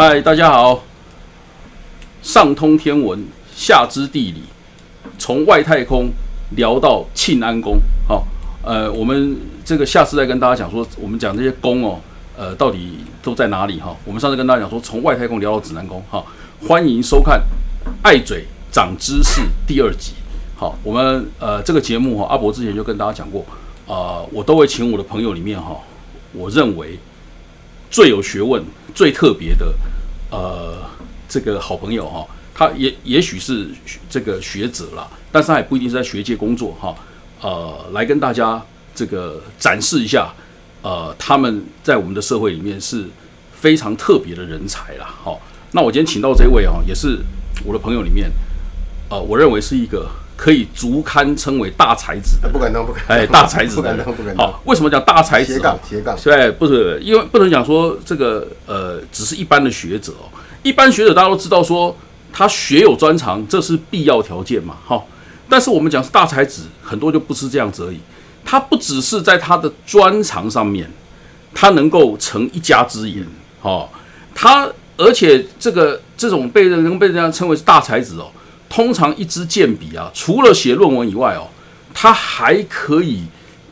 嗨，大家好。上通天文，下知地理，从外太空聊到庆安宫。好，呃，我们这个下次再跟大家讲说，我们讲这些宫哦，呃，到底都在哪里哈？我们上次跟大家讲说，从外太空聊到指南宫。哈，欢迎收看《爱嘴长知识》第二集。好，我们呃这个节目哈，阿伯之前就跟大家讲过，啊，我都会请我的朋友里面哈，我认为最有学问、最特别的，呃。这个好朋友哈，他也也许是这个学者啦，但是他也不一定是在学界工作哈。呃，来跟大家这个展示一下，呃，他们在我们的社会里面是非常特别的人才啦。好，那我今天请到这位啊，也是我的朋友里面，呃，我认为是一个可以足堪称为大才子的，不敢当，不敢，哎，大才子，不敢当，不敢当。好，为什么讲大才子？斜杠，斜杠。对，不是，因为不能讲说这个呃，只是一般的学者哦。一般学者大家都知道，说他学有专长，这是必要条件嘛，哈。但是我们讲是大才子，很多就不是这样子而已。他不只是在他的专长上面，他能够成一家之言，哈。他而且这个这种被人能被人家称为是大才子哦，通常一支剑笔啊，除了写论文以外哦，它还可以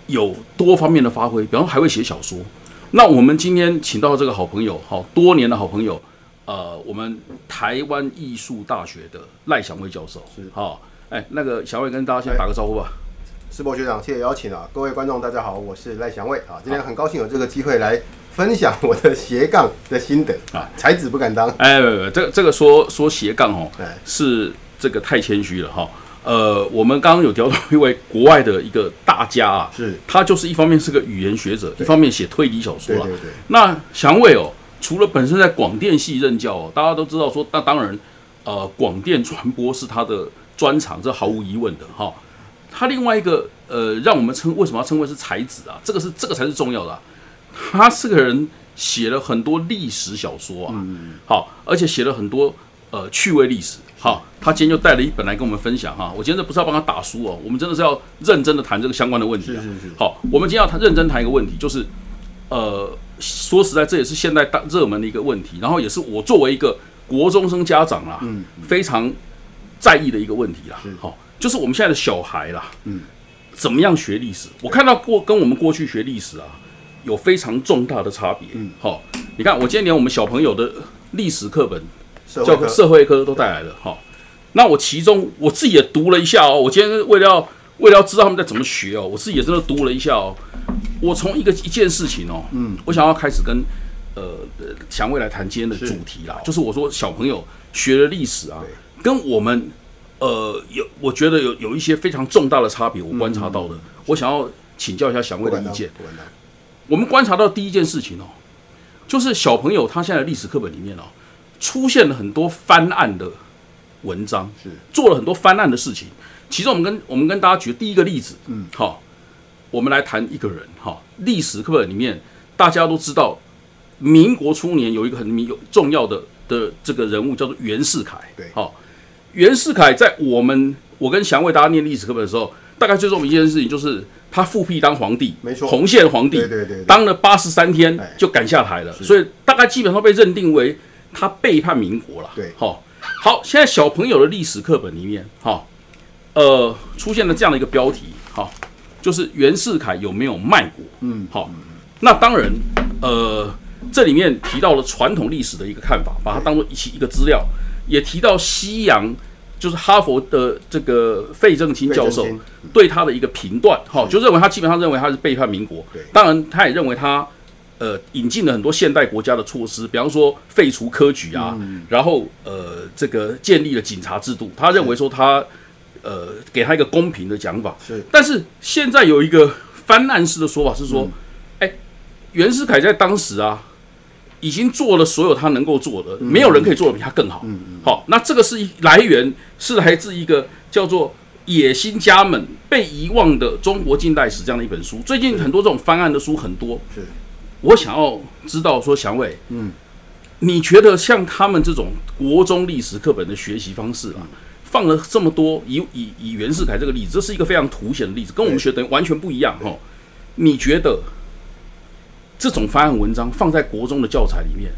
有多方面的发挥，比方还会写小说。那我们今天请到这个好朋友，好多年的好朋友。呃，我们台湾艺术大学的赖祥威教授是好，哎，那个祥威跟大家先打个招呼吧。世博学长，谢谢邀请啊，各位观众大家好，我是赖祥威啊，今天很高兴有这个机会来分享我的斜杠的心得啊，才子不敢当。哎，这个这个说说斜杠哦，是这个太谦虚了哈。呃，我们刚刚有聊到一位国外的一个大家啊，是他就是一方面是个语言学者，一方面写推理小说了。对对对。那祥伟哦。除了本身在广电系任教哦，大家都知道说，那当然，呃，广电传播是他的专长，这毫无疑问的哈。他另外一个呃，让我们称为什么要称为是才子啊？这个是这个才是重要的。他是个人写了很多历史小说啊，好，而且写了很多呃趣味历史。好，他今天就带了一本来跟我们分享哈。我今天这不是要帮他打书哦，我们真的是要认真的谈这个相关的问题。是是是。好，我们今天要谈认真谈一个问题，就是呃。说实在，这也是现在大热门的一个问题，然后也是我作为一个国中生家长啦，嗯，非常在意的一个问题啦。好，就是我们现在的小孩啦，嗯，怎么样学历史？我看到过跟我们过去学历史啊，有非常重大的差别。嗯，好，你看我今天连我们小朋友的历史课本，教社会科都带来了。好，那我其中我自己也读了一下哦。我今天为了要为了要知道他们在怎么学哦，我自己也真的读了一下哦。我从一个一件事情哦，嗯，我想要开始跟呃祥未来谈今天的主题啦，就是我说小朋友学的历史啊，跟我们呃有我觉得有有一些非常重大的差别，我观察到的，我想要请教一下祥未的意见。我们观察到第一件事情哦，就是小朋友他现在历史课本里面哦，出现了很多翻案的文章，是。做了很多翻案的事情。其实我们跟我们跟大家举第一个例子，嗯，好。我们来谈一个人哈，历史课本里面大家都知道，民国初年有一个很民有重要的的这个人物叫做袁世凯。对，好，袁世凯在我们我跟祥为大家念历史课本的时候，大概最重要一件事情就是他复辟当皇帝，没错，洪宪皇帝，对对对，当了八十三天就赶下台了，所以大概基本上被认定为他背叛民国了。对，好，好，现在小朋友的历史课本里面，哈，呃，出现了这样的一个标题，哈。就是袁世凯有没有卖国？嗯，好，那当然，呃，这里面提到了传统历史的一个看法，把它当做一起一个资料，也提到西洋，就是哈佛的这个费正清教授对他的一个评断，哈，就认为他基本上认为他是背叛民国。当然他也认为他呃引进了很多现代国家的措施，比方说废除科举啊，然后呃这个建立了警察制度，他认为说他。呃，给他一个公平的讲法是，但是现在有一个翻案式的说法是说，哎，袁世凯在当时啊，已经做了所有他能够做的，没有人可以做的比他更好。嗯嗯。好，那这个是来源是来自一个叫做《野心家们被遗忘的中国近代史》这样的一本书。最近很多这种翻案的书很多。是。我想要知道说，祥伟，嗯，你觉得像他们这种国中历史课本的学习方式啊？放了这么多，以以以袁世凯这个例子，这是一个非常凸显的例子，跟我们学的完全不一样哈。你觉得这种方案文章放在国中的教材里面，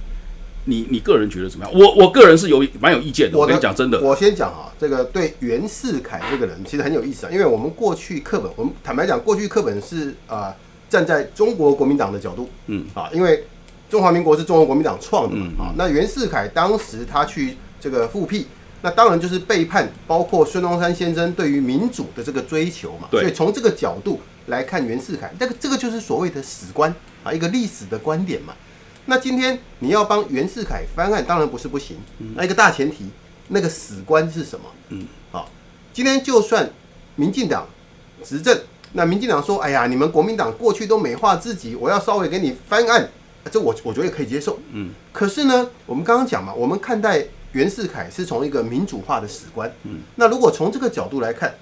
你你个人觉得怎么样？我我个人是有蛮有意见的。我跟你讲真的，我先讲啊，这个对袁世凯这个人其实很有意思啊，因为我们过去课本，我们坦白讲，过去课本是啊站在中国国民党的角度，嗯啊，因为中华民国是中国国民党创的嘛啊，那袁世凯当时他去这个复辟，那当然就是背叛，包括孙中山先生对于民主的这个追求嘛，所以从这个角度来看袁世凯，这个这个就是所谓的史观啊，一个历史的观点嘛。那今天你要帮袁世凯翻案，当然不是不行。那一个大前提，那个史观是什么？嗯，好，今天就算民进党执政，那民进党说：“哎呀，你们国民党过去都美化自己，我要稍微给你翻案。”这我我觉得可以接受。嗯，可是呢，我们刚刚讲嘛，我们看待袁世凯是从一个民主化的史观。嗯，那如果从这个角度来看，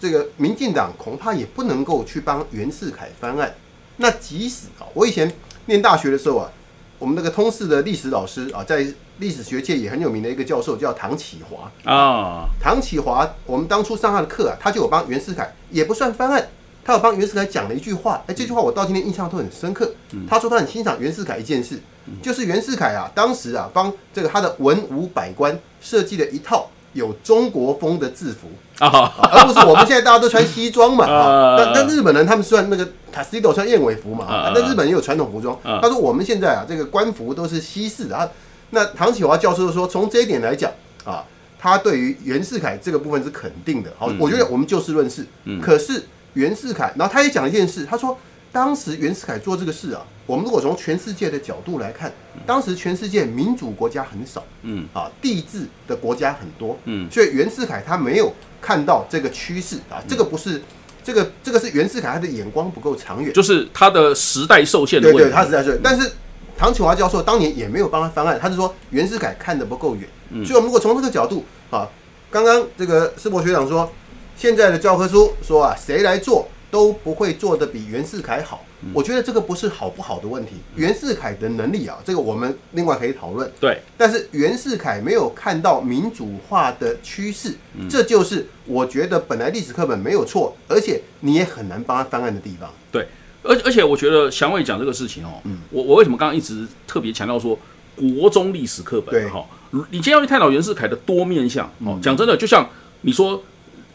这个民进党恐怕也不能够去帮袁世凯翻案。那即使啊，我以前念大学的时候啊。我们那个通识的历史老师啊，在历史学界也很有名的一个教授叫唐启华啊。唐启华，我们当初上他的课啊，他就有帮袁世凯，也不算翻案，他有帮袁世凯讲了一句话。哎，这句话我到今天印象都很深刻。他说他很欣赏袁世凯一件事，就是袁世凯啊，当时啊，帮这个他的文武百官设计了一套。有中国风的制服啊，而不是我们现在大家都穿西装嘛 啊。那那日本人他们算那个塔西斗穿燕尾服嘛啊。那日本也有传统服装。他说我们现在啊，这个官服都是西式的啊。那唐启华教授说，从这一点来讲啊，他对于袁世凯这个部分是肯定的。好，我觉得我们就事论事。可是袁世凯，然后他也讲一件事，他说。当时袁世凯做这个事啊，我们如果从全世界的角度来看，当时全世界民主国家很少，嗯，啊，帝制的国家很多，嗯，所以袁世凯他没有看到这个趋势啊，这个不是，这个这个是袁世凯他的眼光不够长远，就是他的时代受限的问题。对对，他时代受限。但是唐启华教授当年也没有帮他翻案，他是说袁世凯看的不够远，所以我们如果从这个角度啊，刚刚这个世博学长说，现在的教科书说啊，谁来做？都不会做的比袁世凯好，我觉得这个不是好不好的问题。袁世凯的能力啊，这个我们另外可以讨论。对，但是袁世凯没有看到民主化的趋势，这就是我觉得本来历史课本没有错，而且你也很难帮他翻案的地方。对，而而且我觉得祥伟讲这个事情哦，嗯我我为什么刚刚一直特别强调说国中历史课本哈？你今天要去探讨袁世凯的多面相哦，讲真的，就像你说，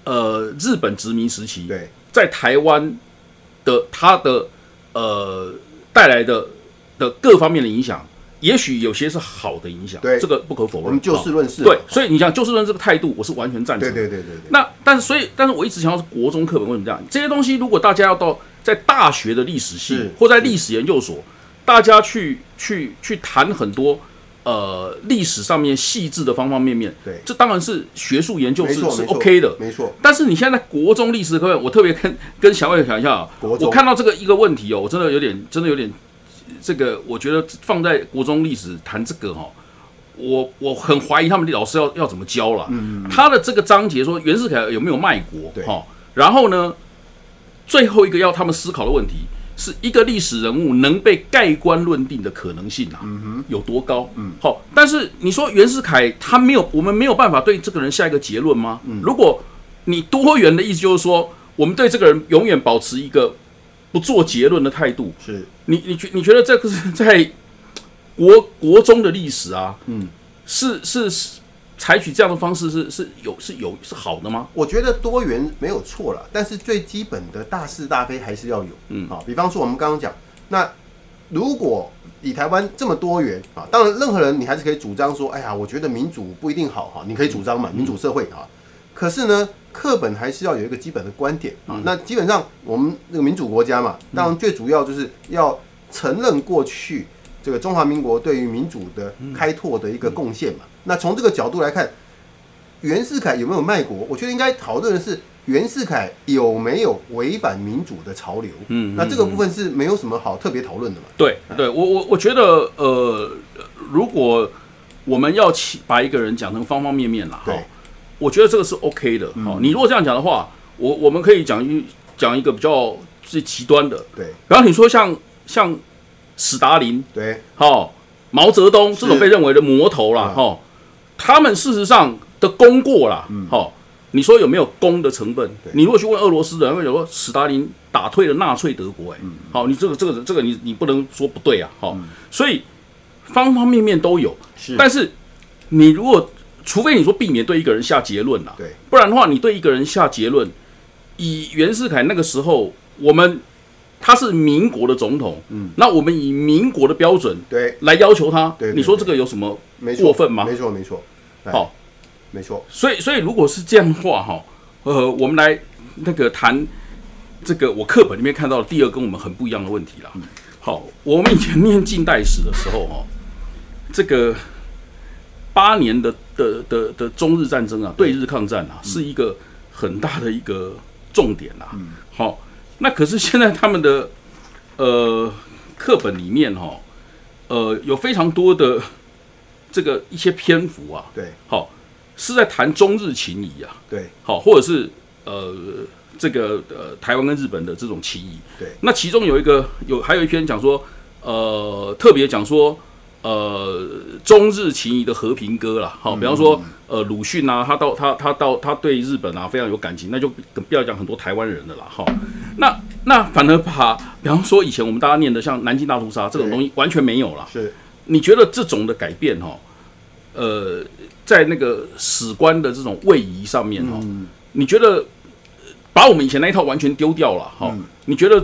呃，日本殖民时期对。在台湾的他的呃带来的的各方面的影响，也许有些是好的影响，对这个不可否认。我们就事论事，对，所以你讲就事论这个态度，我是完全赞成。对对对对。那但是所以，但是我一直强调是国中课本为什么这样？这些东西如果大家要到在大学的历史系或在历史研究所，大家去去去谈很多。呃，历史上面细致的方方面面，对，这当然是学术研究是是 OK 的，没错。但是你现在国中历史课本，我特别跟跟小伟讲一下啊，我看到这个一个问题哦，我真的有点，真的有点，这个我觉得放在国中历史谈这个哈，我我很怀疑他们的老师要要怎么教了。嗯他的这个章节说袁世凯有没有卖国？对哈，然后呢，最后一个要他们思考的问题。是一个历史人物能被盖棺论定的可能性啊，有多高？嗯，好，但是你说袁世凯他没有，我们没有办法对这个人下一个结论吗？嗯，如果你多元的意思就是说，我们对这个人永远保持一个不做结论的态度。是，你你觉你觉得这个是在国国中的历史啊？嗯，是是是。采取这样的方式是是有是有是好的吗？我觉得多元没有错了，但是最基本的大是大非还是要有。嗯，好，比方说我们刚刚讲，那如果以台湾这么多元啊，当然任何人你还是可以主张说，哎呀，我觉得民主不一定好哈，你可以主张嘛，民主社会啊。可是呢，课本还是要有一个基本的观点啊。那基本上我们那个民主国家嘛，当然最主要就是要承认过去这个中华民国对于民主的开拓的一个贡献嘛。那从这个角度来看，袁世凯有没有卖国？我觉得应该讨论的是袁世凯有没有违反民主的潮流。嗯，那这个部分是没有什么好特别讨论的嘛？对，对我我我觉得，呃，如果我们要把一个人讲成方方面面了，哈，我觉得这个是 OK 的。好，你如果这样讲的话，我我们可以讲一讲一个比较最极端的。对，然后你说像像史达林，对，好，毛泽东这种被认为的魔头啦，哈。他们事实上的功过啦，好，你说有没有功的成分？你如果去问俄罗斯人，会有说史达林打退了纳粹德国，哎，好，你这个这个这个你你不能说不对啊，好，所以方方面面都有。是，但是你如果除非你说避免对一个人下结论啦，对，不然的话，你对一个人下结论，以袁世凯那个时候，我们他是民国的总统，嗯，那我们以民国的标准对，来要求他，对对你说这个有什么过分吗？没错，没错，哎好，没错，所以，所以如果是这样的话，哈，呃，我们来那个谈这个我课本里面看到的第二跟我们很不一样的问题啦。好，我们以前念近代史的时候，哈，这个八年的的的的中日战争啊，对。日抗战啊，是一个很大的一个重点啦。好，那可是现在他们的呃课本里面哈，呃，有非常多的这个一些篇幅啊，对，好，是在谈中日情谊啊，对，好，或者是呃这个呃台湾跟日本的这种情谊。对，那其中有一个有还有一篇讲说，呃，特别讲说。呃，中日情谊的和平歌啦，好，比方说，呃，鲁迅啊，他到他他到他对日本啊非常有感情，那就不要讲很多台湾人的啦，哈。那那反而把，比方说以前我们大家念的像南京大屠杀这种东西完全没有了。是，你觉得这种的改变哈，呃，在那个史观的这种位移上面哈，你觉得把我们以前那一套完全丢掉了哈？你觉得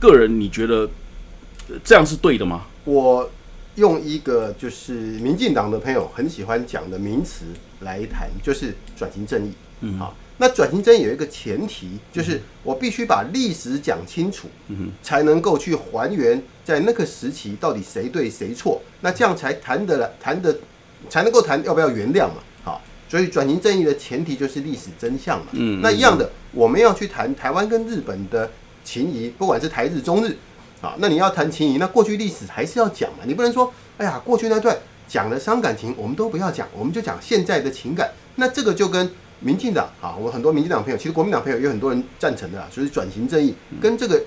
个人你觉得这样是对的吗？我。用一个就是民进党的朋友很喜欢讲的名词来谈，就是转型正义。嗯，好，那转型正义有一个前提，就是我必须把历史讲清楚，嗯才能够去还原在那个时期到底谁对谁错，那这样才谈得来，谈得才能够谈要不要原谅嘛。好，所以转型正义的前提就是历史真相嘛。嗯，那一样的，我们要去谈台湾跟日本的情谊，不管是台日、中日。啊，那你要谈情谊，那过去历史还是要讲嘛。你不能说，哎呀，过去那段讲的伤感情，我们都不要讲，我们就讲现在的情感。那这个就跟民进党啊，我很多民进党朋友，其实国民党朋友也有很多人赞成的啊，所以转型正义跟这个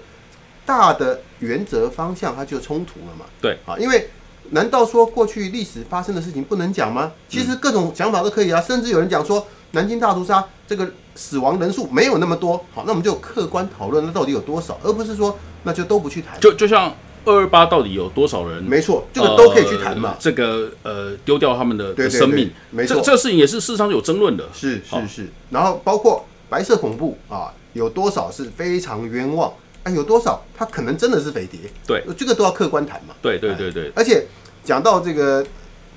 大的原则方向它就冲突了嘛。对，啊，因为难道说过去历史发生的事情不能讲吗？其实各种想法都可以啊，甚至有人讲说南京大屠杀这个死亡人数没有那么多，好，那我们就客观讨论那到底有多少，而不是说。那就都不去谈，就就像二二八到底有多少人？没错，这个都可以去谈嘛。这个呃，丢掉他们的生命，没错，这个事情也是事实上有争论的。是是是，然后包括白色恐怖啊，有多少是非常冤枉？哎，有多少他可能真的是匪谍？对，这个都要客观谈嘛。对对对对，而且讲到这个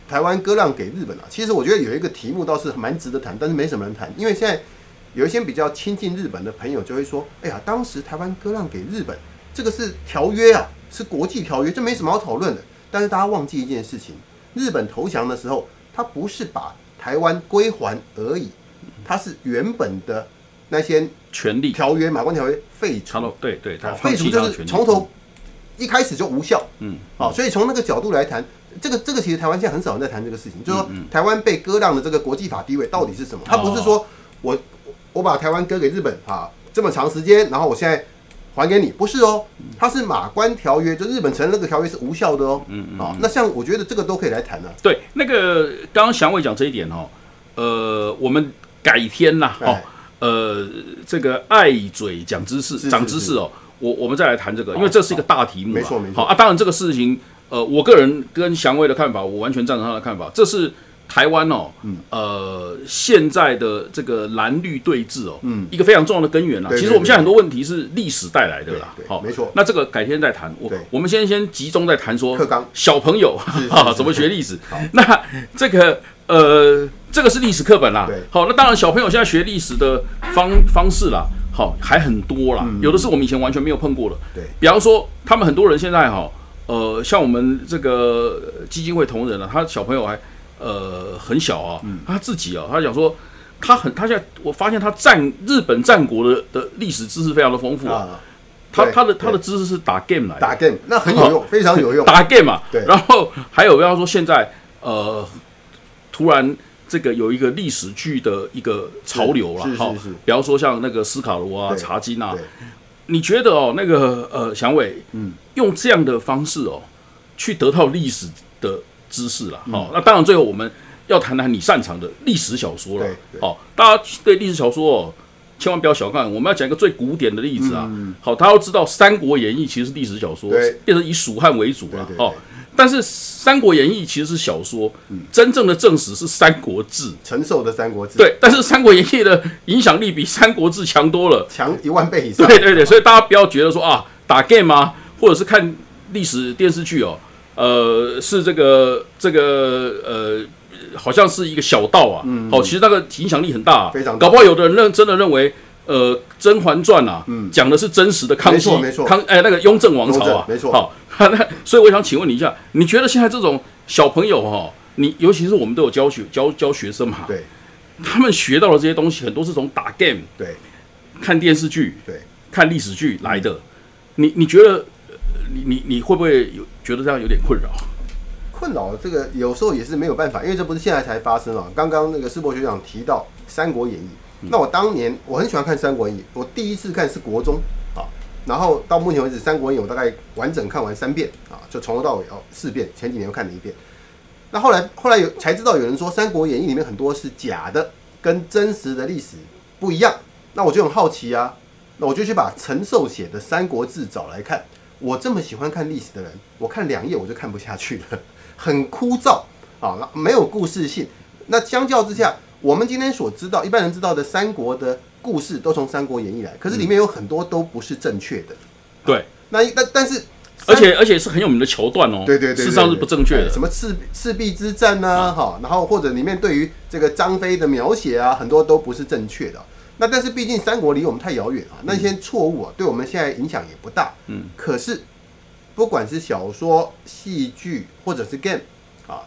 台湾割让给日本啊，其实我觉得有一个题目倒是蛮值得谈，但是没什么人谈，因为现在有一些比较亲近日本的朋友就会说：“哎呀，当时台湾割让给日本。”这个是条约啊，是国际条约，这没什么好讨论的。但是大家忘记一件事情：日本投降的时候，他不是把台湾归还而已，他是原本的那些权利条约、马关条约废除。对对，他废除就是从头一开始就无效。嗯，好，所以从那个角度来谈，这个这个其实台湾现在很少人在谈这个事情，就是说台湾被割让的这个国际法地位到底是什么？他不是说我我把台湾割给日本啊这么长时间，然后我现在。还给你不是哦，它是马关条约，就日本承认那个条约是无效的哦。嗯嗯。啊，那像我觉得这个都可以来谈的。对，那个刚刚祥伟讲这一点哦，呃，我们改天呐，哦，呃，这个爱嘴讲知识，长知识哦，我我们再来谈这个，因为这是一个大题目。没错没错。好啊，当然这个事情，呃，我个人跟祥伟的看法，我完全赞成他的看法，这是。台湾哦，呃，现在的这个蓝绿对峙哦，嗯一个非常重要的根源啦。其实我们现在很多问题是历史带来的啦。好，没错。那这个改天再谈。我我们先先集中在谈说，小朋友 哈怎么学历史。那这个呃，这个是历史课本啦。好，那当然小朋友现在学历史的方方式啦，好还很多啦。有的是我们以前完全没有碰过的。对。比方说，他们很多人现在哈，呃，像我们这个基金会同仁啊，他小朋友还。呃，很小啊，他自己啊，他讲说，他很，他现在我发现他战日本战国的的历史知识非常的丰富啊，他他的他的知识是打 game 来的，打 game 那很有用，非常有用，打 game 嘛，对，然后还有比方说现在呃，突然这个有一个历史剧的一个潮流了，是是是，比方说像那个斯卡罗啊、茶金啊，你觉得哦，那个呃，祥伟，嗯，用这样的方式哦，去得到历史的。知识了，好，那当然最后我们要谈谈你擅长的历史小说了，好，大家对历史小说哦，千万不要小看，我们要讲一个最古典的例子啊，好，他要知道《三国演义》其实是历史小说，变成以蜀汉为主了，哦，但是《三国演义》其实是小说，真正的正史是《三国志》。陈寿的《三国志》对，但是《三国演义》的影响力比《三国志》强多了。强一万倍以上。对对对，所以大家不要觉得说啊，打 game 啊，或者是看历史电视剧哦，呃，是这个这个呃，好像是一个小道啊。嗯。好，其实那个影响力很大，非常大。搞不好有的人认真的认为，呃，《甄嬛传》啊，讲的是真实的康熙，没错康哎那个雍正王朝啊，没错。好，那所以我想请问你一下，你觉得现在这种小朋友哈、你尤其是我们都有教学教教学生嘛，对。他们学到的这些东西，很多是从打 game、对。看电视剧、对，看历史剧来的。你你觉得，呃你你你会不会有觉得这样有点困扰？困扰这个有时候也是没有办法，因为这不是现在才发生啊。刚刚那个世博学长提到《三国演义》，那我当年我很喜欢看《三国演义》，我第一次看是国中啊，然后到目前为止，《三国演义》我大概完整看完三遍啊，就从头到尾哦四遍，前几年又看了一遍。那后来后来有才知道有人说《三国演义》里面很多是假的，跟真实的历史不一样。那我就很好奇啊，那我就去把陈寿写的《三国志》找来看。我这么喜欢看历史的人，我看两页我就看不下去了，很枯燥啊，没有故事性。那相较之下，我们今天所知道一般人知道的三国的故事，都从《三国演义》来，可是里面有很多都不是正确的。对，那但但是而且而且是很有名的桥段哦，对对对对事实上是不正确的。哎什么赤赤壁之战呢？哈、然后或者里面对于这个张飞的描写啊，很多都不是正确的。那但是毕竟三国离我们太遥远啊，那些错误啊，对我们现在影响也不大。嗯，可是不管是小说、戏剧或者是 game 啊，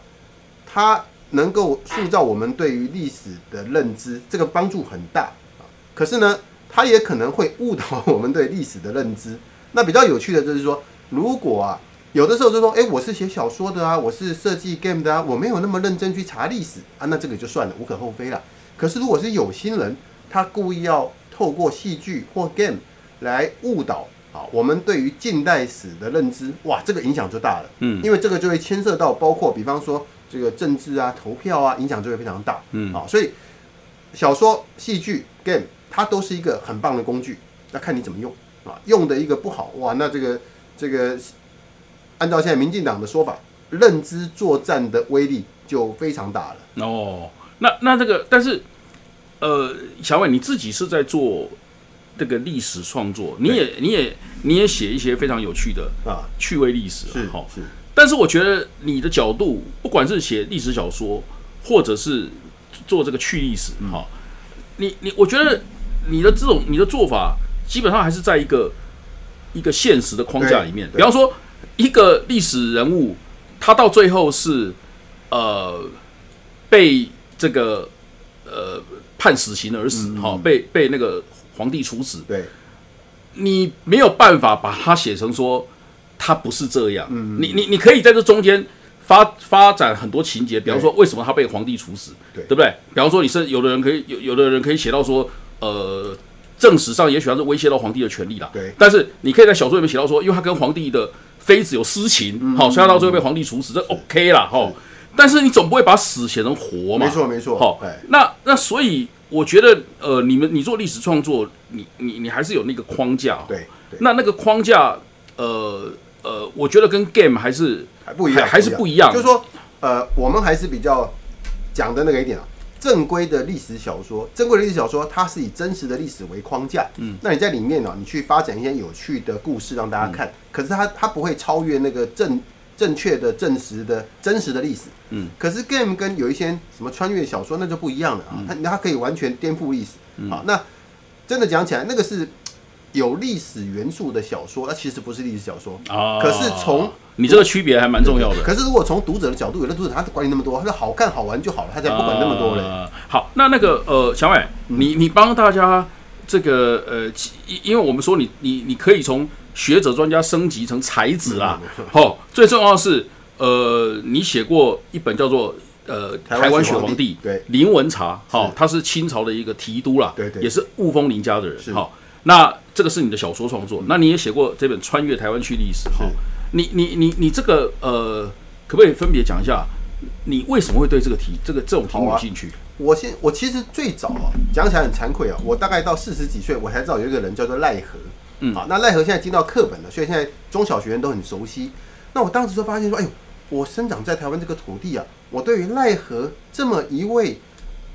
它能够塑造我们对于历史的认知，这个帮助很大啊。可是呢，它也可能会误导 我们对历史的认知。那比较有趣的就是说，如果啊，有的时候就说，哎，我是写小说的啊，我是设计 game 的啊，我没有那么认真去查历史啊，那这个就算了，无可厚非了。可是如果是有心人，他故意要透过戏剧或 game 来误导啊我们对于近代史的认知，哇，这个影响就大了。嗯，因为这个就会牵涉到包括比方说这个政治啊、投票啊，影响就会非常大。嗯啊，所以小说、戏剧、game 它都是一个很棒的工具，那看你怎么用啊。用的一个不好，哇，那这个这个按照现在民进党的说法，认知作战的威力就非常大了。哦，那那这个，但是呃，小伟你自己是在做这个历史创作，你也你也你也写一些非常有趣的啊，趣味历史好。是，但是我觉得你的角度，不管是写历史小说，或者是做这个趣历史，哈、你你，我觉得你的这种你的做法，基本上还是在一个一个现实的框架里面。比方说，一个历史人物，他到最后是呃被这个呃判死刑而死，哈、被被那个皇帝处死，对。你没有办法把它写成说他不是这样。嗯你你你可以在这中间发发展很多情节，比方说为什么他被皇帝处死，对不对？比方说你是有的人可以有有的人可以写到说，呃，正史上也许他是威胁到皇帝的权利啦。对但是你可以在小说里面写到说，因为他跟皇帝的妃子有私情，嗯好、所以他到最后被皇帝处死，这 OK 啦，哈。但是你总不会把死写成活嘛？没错没错好哎，那那所以我觉得，呃，你们你做历史创作，你你你还是有那个框架，哦对对，那那个框架，呃呃，我觉得跟 game 还是还不一样，还还是不一样。就是说，呃，我们还是比较讲的那个一点啊，正规的历史小说，正规的历史小说，它是以真实的历史为框架，嗯，那你在里面呢、你去发展一些有趣的故事让大家看，可是它它不会超越那个正正确的、证实的、真实的历史，嗯，可是 game 跟有一些什么穿越小说那就不一样了啊，它它可以完全颠覆历史，好，那真的讲起来，那个是有历史元素的小说，那其实不是历史小说。啊。可是从你这个区别还蛮重要的。可是如果从读者的角度，有的读者他管你那么多，他说好看好玩就好了，他才不管那么多嘞。呃好，那那个呃，小伟，你你帮大家这个呃，因因为我们说你你你可以从学者专家升级成才子啦。好、最重要的是呃，你写过一本叫做。呃，台湾血皇帝对。林文茶，好、是。他是清朝的一个提督啦，对对。也是雾峰林家的人，是。好、那这个是你的小说创作，那你也写过这本《穿越台湾区历史》，好、你你你你这个呃，可不可以分别讲一下，你为什么会对这个题这个这种题目有兴趣？我现我其实最早啊，讲起来很惭愧啊，我大概到四十几岁，我才知道有一个人叫做赖和。嗯啊，那赖和现在进到课本了，所以现在中小学生都很熟悉。那我当时就发现说，哎呦，我生长在台湾这个土地啊，我对于奈何这么一位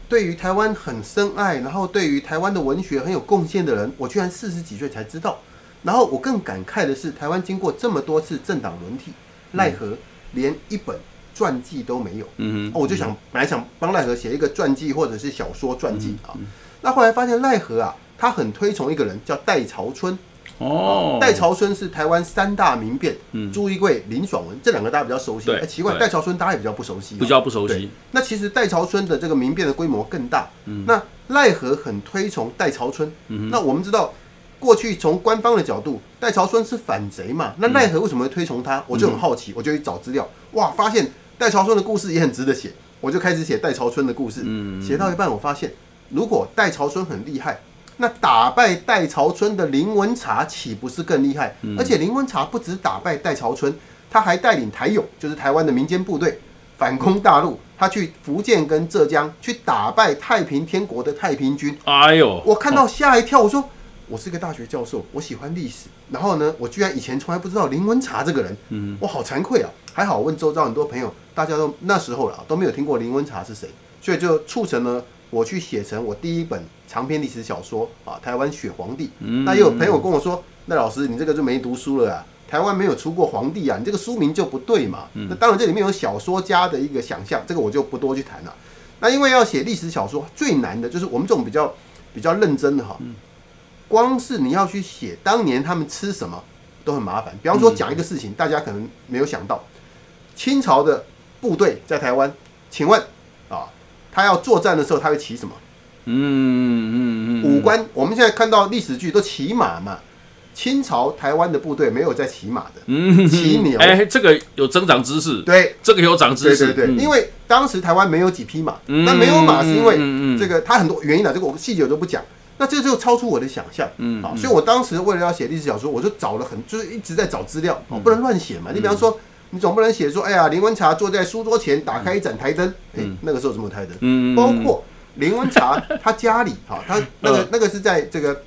对于台湾很深爱，然后对于台湾的文学很有贡献的人，我居然四十几岁才知道。然后我更感慨的是，台湾经过这么多次政党轮替，奈何连一本传记都没有。嗯哦，我就想本来想帮奈何写一个传记或者是小说传记啊，那后来发现奈何啊，他很推崇一个人叫戴朝春。哦，戴潮春是台湾三大名辩，嗯朱一贵、林爽文这两个大家比较熟悉。对哎，奇怪，对戴潮春大家也比较不熟悉哦。比较不熟悉，那其实戴潮春的这个民变的规模更大。嗯那赖和很推崇戴潮春。嗯那我们知道，过去从官方的角度，戴潮春是反贼嘛？那奈何为什么会推崇他？我就很好奇，我就去找资料，哇，发现戴潮春的故事也很值得写，我就开始写戴潮春的故事。嗯写到一半，我发现如果戴潮春很厉害，那打败戴潮春的林文茶岂不是更厉害？而且林文茶不止打败戴潮春，他还带领台勇，就是台湾的民间部队反攻大陆，他去福建跟浙江去打败太平天国的太平军。哎呦，我看到吓一跳，我说我是个大学教授，我喜欢历史，然后呢，我居然以前从来不知道林文茶这个人，嗯，我好惭愧啊！还好问周遭很多朋友，大家都那时候了都没有听过林文茶是谁，所以就促成了我去写成我第一本长篇历史小说啊，《台湾血皇帝》。那也有朋友跟我说，那老师你这个就没读书了啊。台湾没有出过皇帝啊，你这个书名就不对嘛。那当然这里面有小说家的一个想象，这个我就不多去谈了。那因为要写历史小说，最难的就是我们这种比较比较认真的哈，光是你要去写当年他们吃什么都很麻烦。比方说讲一个事情，大家可能没有想到，清朝的部队在台湾，请问啊，他要作战的时候他会骑什么？嗯嗯嗯，武官，我们现在看到历史剧都骑马嘛。清朝台湾的部队没有在骑马的，嗯骑牛。哎，这个有增长知识，对，这个有长知识，对对对，嗯。因为当时台湾没有几匹马，嗯那没有马是因为这个它很多原因了，这个我细节我都不讲。那这就超出我的想象，嗯啊，所以我当时为了要写历史小说，我就找了很，就是一直在找资料，嗯。哦，不能乱写嘛。你比方说，你总不能写说，哎呀，林文茶坐在书桌前打开一盏台灯，哎，那个时候怎么台灯？嗯，包括林文茶他家里，哈，他那个那个是在这个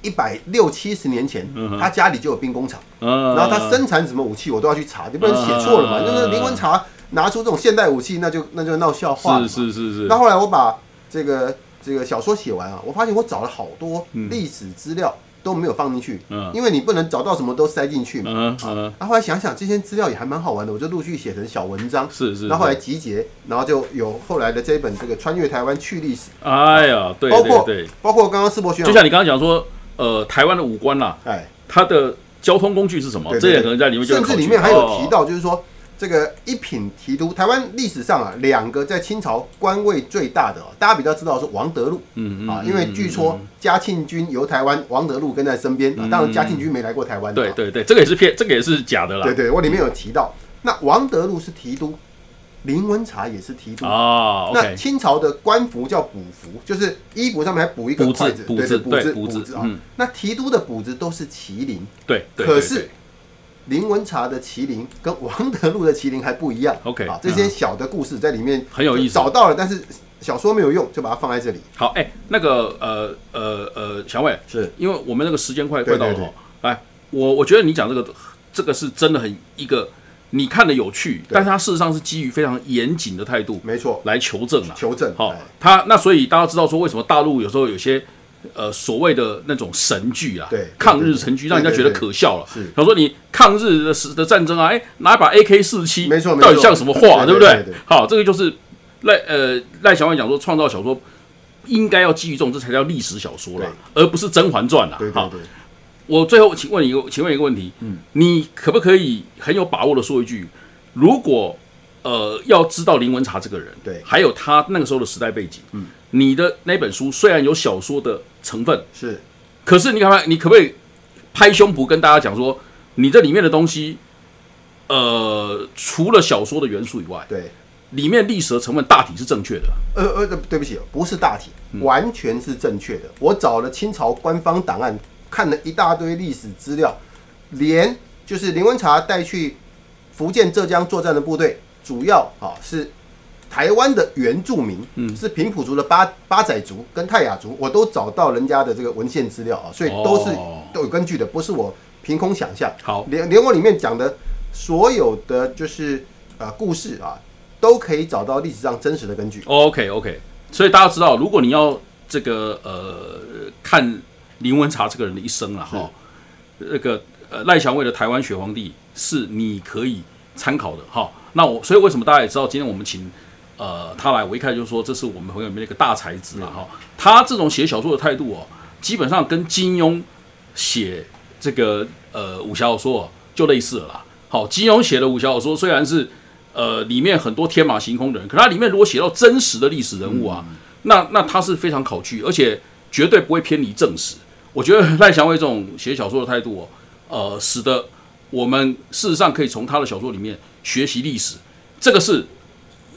一百六七十年前他家里就有兵工厂。嗯，然后他生产什么武器，我都要去查，你不能写错了嘛。嗯就是林文茶拿出这种现代武器，那就那就闹笑话了。是是是是，那后来我把这个这个小说写完啊，我发现我找了好多嗯历史资料都没有放进去，嗯。因为你不能找到什么都塞进去嘛。嗯嗯，然后后来想想这些资料也还蛮好玩的，我就陆续写成小文章。是是，然后后来集结，然后就有后来的这一本这个穿越台湾去历史，哎呀，对包括对。对，包括刚刚世博学长，就像你刚刚讲说，呃，台湾的五官啦，哎，它的交通工具是什么？这两可能在里面甚至里面还有提哦到，就是说这个一品提督，台湾历史上啊，两个在清朝官位最大的、哦，大家比较知道是王德禄。嗯嗯啊，因为据说嘉庆君游台湾，王德禄跟在身边啊，当然嘉庆君没来过台湾，啊对对对，这个也是骗，这个也是假的啦。对对，我里面有提到，那王德禄是提督，林文茶也是提督。啊那清朝的官服叫补服，就是衣服上面还补一个补筷子，补字对补子补子啊。嗯。那提督的补子都是麒麟，对对，可是对对林文茶的麒麟跟王德禄的麒麟还不一样。OK，啊，这些小的故事在里面很有意思找到了，但是小说没有用，就把它放在这里。好，哎，那个呃呃呃，小伟，是因为我们那个时间快快到了哈，来，我我觉得你讲这个这个是真的很一个你看的有趣，但是它事实上是基于非常严谨的态度没错，来求证啊。求证。好哎，他那所以大家知道说为什么大陆有时候有些呃所谓的那种神剧啊，对对抗日神剧，让人家觉得可笑了。是。比方说你抗日的时的战争啊，哎，拿一把 AK 四七，没错到底像什么话，对不对？好，这个就是赖呃赖小万讲说，创造小说应该要基于这种，这才叫历史小说了，而不是《甄嬛传》啦。好，我最后请问你一个，请问一个问题，嗯，你可不可以很有把握的说一句，如果呃要知道林文茶这个人，对。还有他那个时候的时代背景，嗯，你的那本书虽然有小说的成分，是可是你看看，你可不可以拍胸脯跟大家讲说，你这里面的东西，呃，除了小说的元素以外，对。里面历史的成分大体是正确的，呃呃，对不起，不是大体，嗯完全是正确的。我找了清朝官方档案，看了一大堆历史资料，连就是林文茶带去福建、浙江作战的部队，主要啊是台湾的原住民，嗯，是平埔族的八八仔族跟泰雅族，我都找到人家的这个文献资料啊，所以都是哦都有根据的，不是我凭空想象。好连连我里面讲的所有的就是呃故事啊，都可以找到历史上真实的根据。OK OK，所以大家知道，如果你要这个呃看林文茶这个人的一生啊，哈，那个呃赖祥卫的台湾血皇帝是你可以参考的哈。那我所以为什么大家也知道，今天我们请呃他来，我一开始就说这是我们朋友里面的一个大才子了哈。他这种写小说的态度哦，基本上跟金庸写这个呃武侠小说、哦、就类似了啦。好，金庸写的武侠小说虽然是呃里面很多天马行空的人，可他里面如果写到真实的历史人物啊，那那他是非常考据，而且绝对不会偏离正史。我觉得赖祥伟这种写小说的态度哦，呃，使得我们事实上可以从他的小说里面学习历史，这个是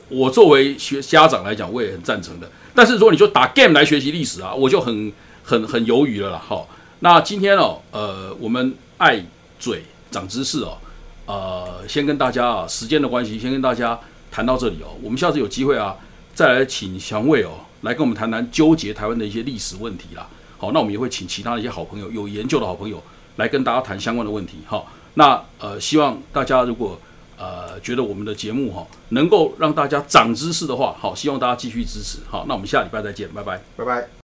我作为学家长来讲，我也很赞成的。但是如果你就打 game 来学习历史啊，我就很很很犹豫了啦。好，那今天哦，呃，我们爱嘴长知识哦，呃，先跟大家啊，时间的关系，先跟大家谈到这里哦。我们下次有机会啊，再来请祥卫哦，来跟我们谈谈纠结台湾的一些历史问题啦。好，那我们也会请其他的一些好朋友，有研究的好朋友来跟大家谈相关的问题。好，那呃，希望大家如果呃觉得我们的节目哈、能够让大家长知识的话，好，希望大家继续支持。好，那我们下礼拜再见，拜拜。拜拜。